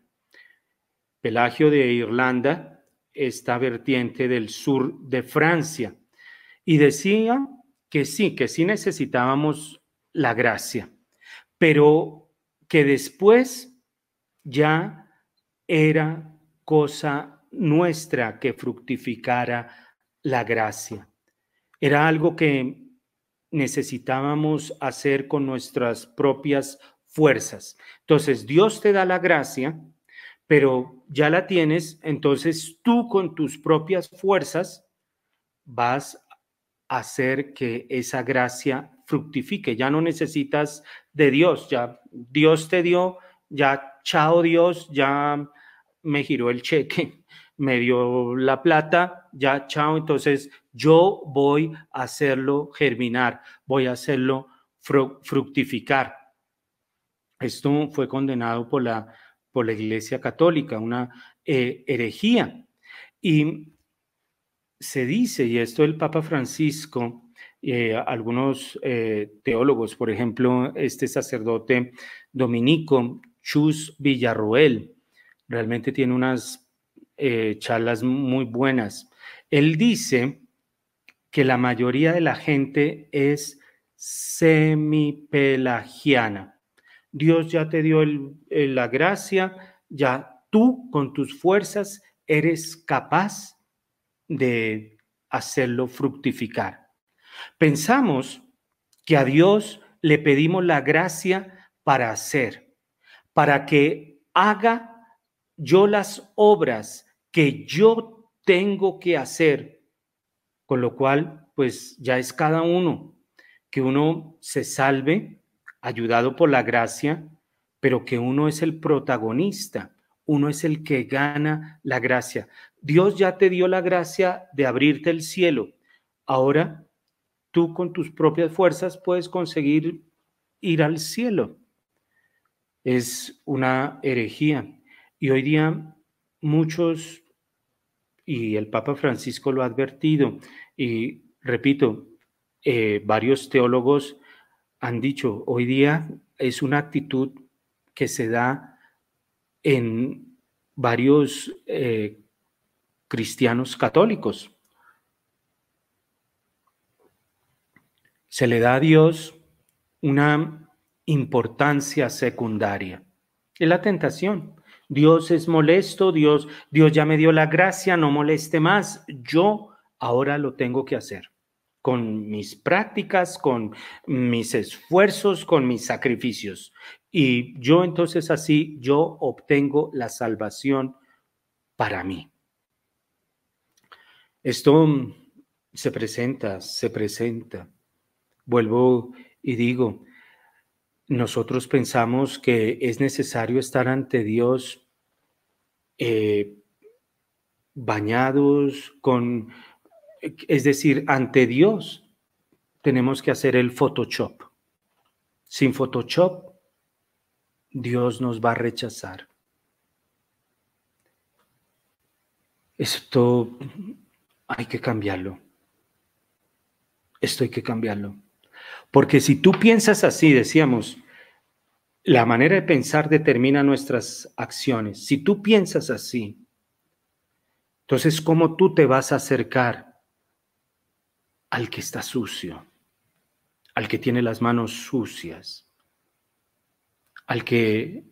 Speaker 2: Pelagio de Irlanda, esta vertiente del sur de Francia. Y decía que sí, que sí necesitábamos la gracia, pero que después ya era cosa nuestra que fructificara la gracia. Era algo que necesitábamos hacer con nuestras propias fuerzas. Entonces, Dios te da la gracia, pero ya la tienes, entonces tú con tus propias fuerzas vas a hacer que esa gracia fructifique. Ya no necesitas de Dios, ya Dios te dio, ya chao Dios, ya me giró el cheque, me dio la plata, ya chao, entonces yo voy a hacerlo germinar, voy a hacerlo fructificar. Esto fue condenado por la, por la Iglesia Católica, una eh, herejía. Y se dice, y esto el Papa Francisco, eh, algunos eh, teólogos, por ejemplo, este sacerdote dominico, Chus Villarroel, realmente tiene unas charlas muy buenas. Él dice que la mayoría de la gente es semipelagiana. Dios ya te dio la gracia, ya tú con tus fuerzas eres capaz de hacerlo fructificar. Pensamos que a Dios le pedimos la gracia para hacer, para que haga yo las obras que yo tengo que hacer, con lo cual, pues ya es cada uno, que uno se salve ayudado por la gracia, pero que uno es el protagonista, uno es el que gana la gracia. Dios ya te dio la gracia de abrirte el cielo. Ahora tú con tus propias fuerzas puedes conseguir ir al cielo. Es una herejía. Y hoy día muchos, y el Papa Francisco lo ha advertido, y repito, eh, varios teólogos han dicho, hoy día es una actitud que se da en varios eh, cristianos católicos. Se le da a Dios una importancia secundaria. Es la tentación. Dios es molesto, Dios, Dios ya me dio la gracia, no moleste más. Yo ahora lo tengo que hacer con mis prácticas, con mis esfuerzos, con mis sacrificios. Y yo entonces así, yo obtengo la salvación para mí. Esto se presenta, se presenta. Vuelvo y digo, nosotros pensamos que es necesario estar ante Dios eh, bañados con es decir, ante Dios tenemos que hacer el Photoshop. Sin Photoshop, Dios nos va a rechazar. Esto hay que cambiarlo. Esto hay que cambiarlo. Porque si tú piensas así, decíamos, la manera de pensar determina nuestras acciones. Si tú piensas así, entonces, ¿cómo tú te vas a acercar al que está sucio, al que tiene las manos sucias, al que,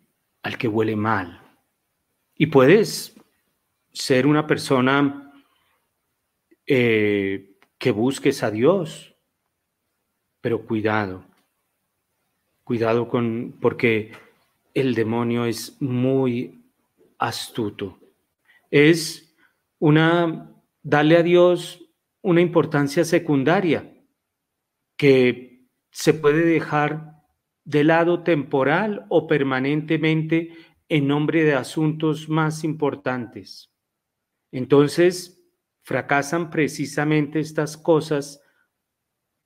Speaker 2: al que huele mal? Y puedes ser una persona eh, que busques a Dios, pero cuidado, cuidado con, porque el demonio es muy astuto. Es una, darle a Dios una importancia secundaria que se puede dejar de lado temporal o permanentemente en nombre de asuntos más importantes. Entonces, fracasan precisamente estas cosas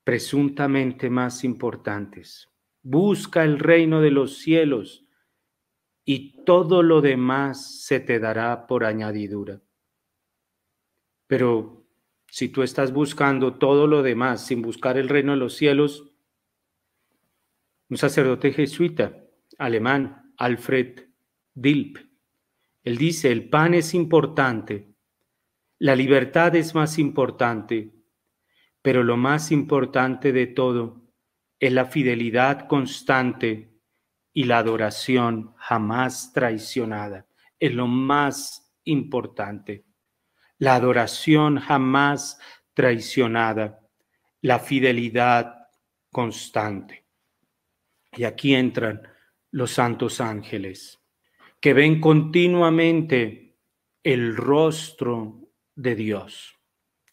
Speaker 2: presuntamente más importantes. Busca el reino de los cielos y todo lo demás se te dará por añadidura. Pero si tú estás buscando todo lo demás sin buscar el reino de los cielos, un sacerdote jesuita alemán, Alfred Dilp, él dice, el pan es importante, la libertad es más importante, pero lo más importante de todo es la fidelidad constante y la adoración jamás traicionada. Es lo más importante la adoración jamás traicionada, la fidelidad constante. Y aquí entran los santos ángeles, que ven continuamente el rostro de Dios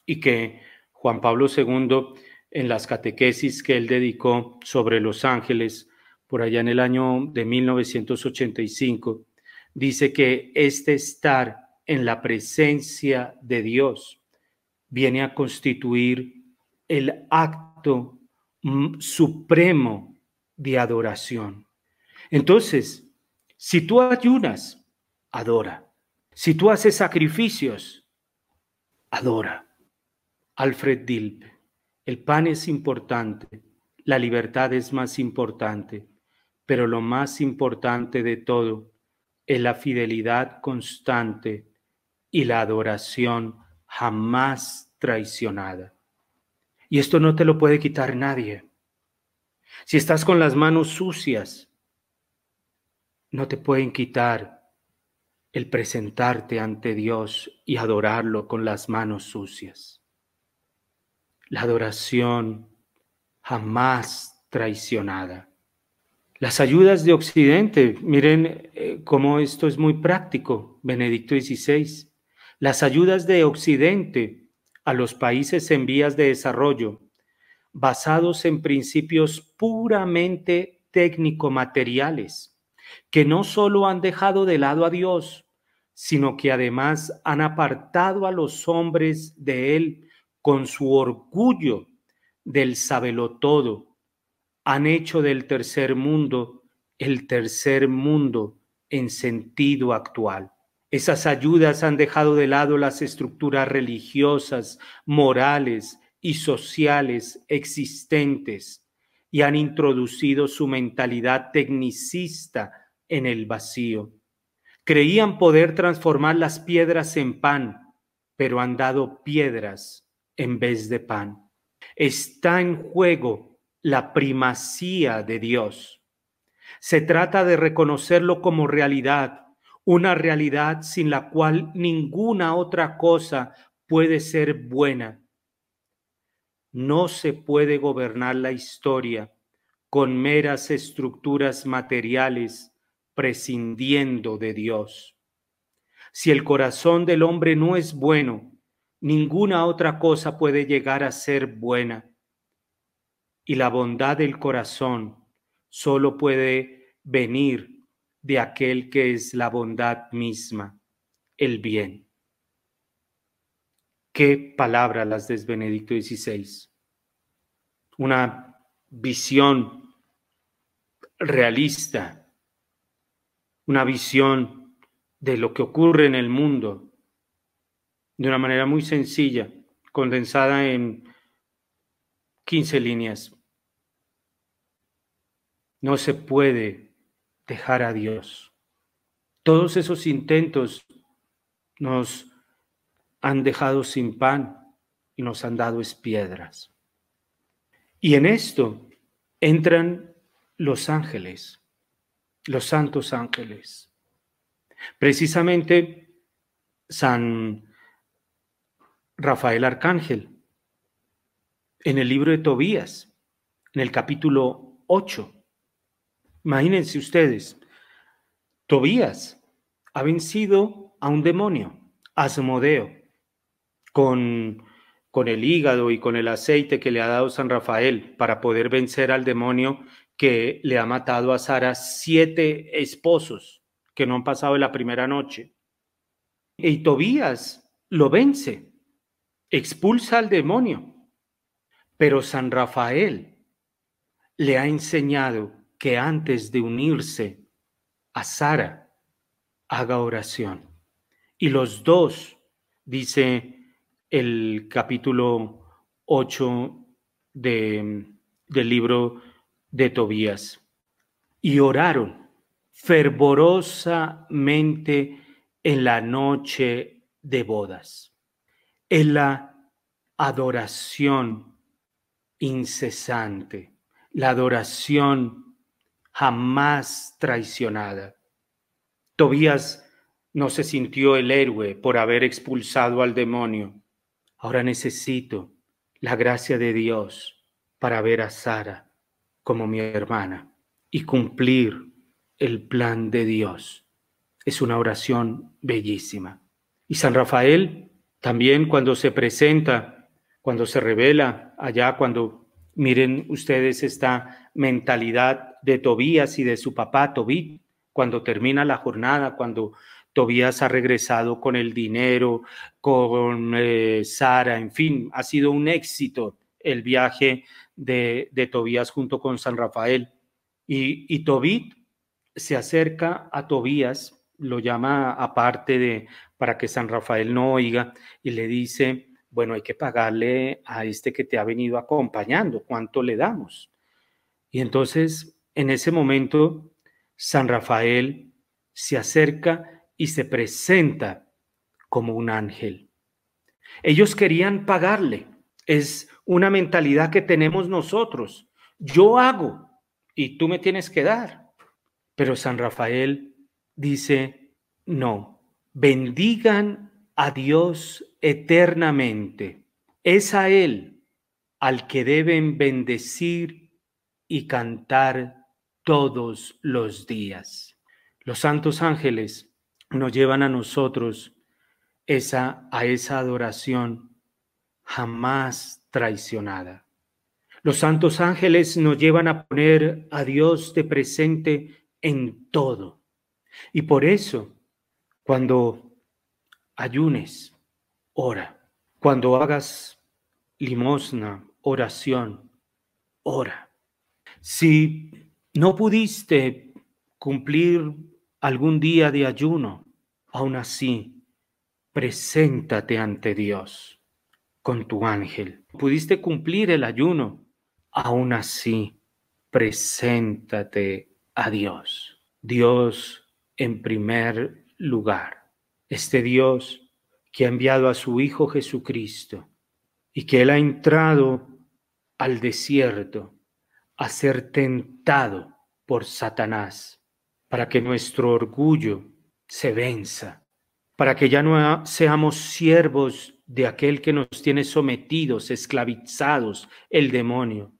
Speaker 2: y que Juan Pablo II en las catequesis que él dedicó sobre los ángeles por allá en el año de 1985, dice que este estar en la presencia de Dios viene a constituir el acto mm, supremo de adoración. Entonces, si tú ayunas, adora. Si tú haces sacrificios, adora. Alfred Dilp, el pan es importante, la libertad es más importante, pero lo más importante de todo es la fidelidad constante y la adoración jamás traicionada. Y esto no te lo puede quitar nadie. Si estás con las manos sucias, no te pueden quitar el presentarte ante Dios y adorarlo con las manos sucias. La adoración jamás traicionada. Las ayudas de Occidente, miren eh, cómo esto es muy práctico, Benedicto XVI. Las ayudas de Occidente a los países en vías de desarrollo, basados en principios puramente técnico-materiales, que no solo han dejado de lado a Dios, sino que además han apartado a los hombres de Él con su orgullo del todo, han hecho del tercer mundo el tercer mundo en sentido actual. Esas ayudas han dejado de lado las estructuras religiosas, morales y sociales existentes y han introducido su mentalidad tecnicista en el vacío. Creían poder transformar las piedras en pan, pero han dado piedras en vez de pan. Está en juego la primacía de Dios. Se trata de reconocerlo como realidad una realidad sin la cual ninguna otra cosa puede ser buena. No se puede gobernar la historia con meras estructuras materiales prescindiendo de Dios. Si el corazón del hombre no es bueno, ninguna otra cosa puede llegar a ser buena. Y la bondad del corazón solo puede venir de aquel que es la bondad misma, el bien. Qué palabra las de Benedicto XVI. Una visión realista, una visión de lo que ocurre en el mundo de una manera muy sencilla, condensada en 15 líneas. No se puede dejar a Dios. Todos esos intentos nos han dejado sin pan y nos han dado piedras. Y en esto entran los ángeles, los santos ángeles. Precisamente San Rafael Arcángel, en el libro de Tobías, en el capítulo 8. Imagínense ustedes, Tobías ha vencido a un demonio, Asmodeo, con, con el hígado y con el aceite que le ha dado San Rafael para poder vencer al demonio que le ha matado a Sara siete esposos que no han pasado la primera noche. Y Tobías lo vence, expulsa al demonio. Pero San Rafael le ha enseñado que antes de unirse a Sara, haga oración. Y los dos, dice el capítulo 8 de, del libro de Tobías, y oraron fervorosamente en la noche de bodas, en la adoración incesante, la adoración jamás traicionada. Tobías no se sintió el héroe por haber expulsado al demonio. Ahora necesito la gracia de Dios para ver a Sara como mi hermana y cumplir el plan de Dios. Es una oración bellísima. Y San Rafael también cuando se presenta, cuando se revela allá, cuando miren ustedes esta mentalidad de Tobías y de su papá Tobit, cuando termina la jornada, cuando Tobías ha regresado con el dinero, con eh, Sara, en fin, ha sido un éxito el viaje de, de Tobías junto con San Rafael. Y, y Tobit se acerca a Tobías, lo llama aparte de para que San Rafael no oiga y le dice, bueno, hay que pagarle a este que te ha venido acompañando, ¿cuánto le damos? Y entonces, en ese momento, San Rafael se acerca y se presenta como un ángel. Ellos querían pagarle. Es una mentalidad que tenemos nosotros. Yo hago y tú me tienes que dar. Pero San Rafael dice, no, bendigan a Dios eternamente. Es a Él al que deben bendecir y cantar todos los días. Los santos ángeles nos llevan a nosotros esa, a esa adoración jamás traicionada. Los santos ángeles nos llevan a poner a Dios de presente en todo. Y por eso, cuando ayunes, ora. Cuando hagas limosna, oración, ora. Si no pudiste cumplir algún día de ayuno, aún así, preséntate ante Dios con tu ángel. Pudiste cumplir el ayuno, aún así, preséntate a Dios. Dios en primer lugar. Este Dios que ha enviado a su Hijo Jesucristo y que Él ha entrado al desierto a ser tentado por Satanás para que nuestro orgullo se venza, para que ya no seamos siervos de aquel que nos tiene sometidos, esclavizados, el demonio,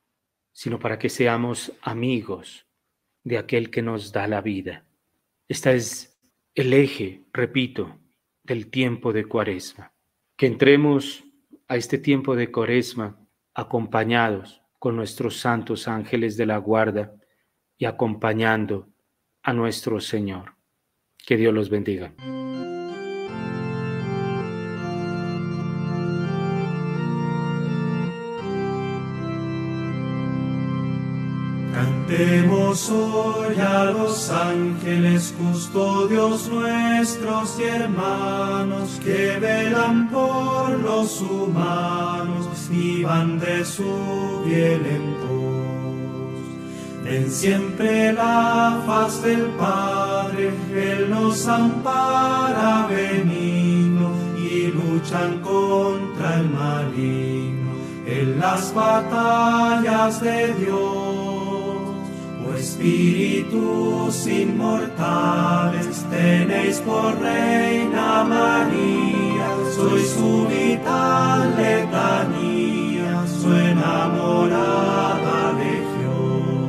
Speaker 2: sino para que seamos amigos de aquel que nos da la vida. Este es el eje, repito, del tiempo de cuaresma. Que entremos a este tiempo de cuaresma acompañados con nuestros santos ángeles de la guarda y acompañando a nuestro Señor. Que Dios los bendiga.
Speaker 1: Cantemos hoy a los ángeles custodios nuestros y hermanos que velan por los humanos y van de su bien en pos. Ven siempre la faz del Padre, Él nos ampara benigno y luchan contra el maligno en las batallas de Dios espíritus inmortales, tenéis por reina María, sois su vital letanía, su enamorada legión.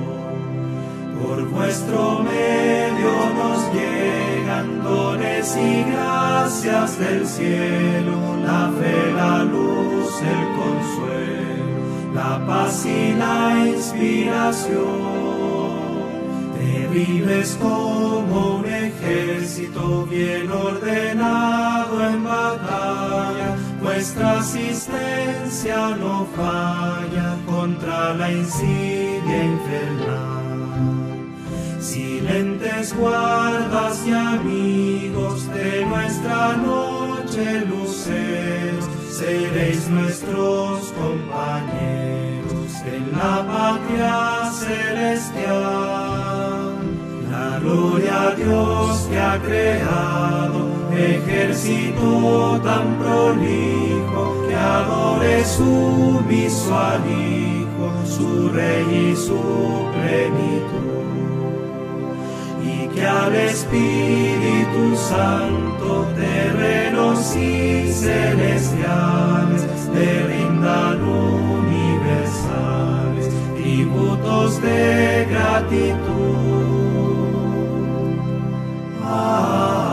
Speaker 1: Por vuestro medio nos llegan dones y gracias del cielo, la fe, la luz, el consuelo, la paz y la inspiración vives como un ejército bien ordenado en batalla, vuestra asistencia no falla contra la insidia infernal. Silentes guardas y amigos de nuestra noche luceros, seréis nuestros compañeros en la patria celestial. Gloria a Dios que ha creado ejército tan prolijo que adore su al Hijo, su Rey y su plenitud. Y que al Espíritu Santo terrenos y celestiales le rindan universales tributos de gratitud Ah.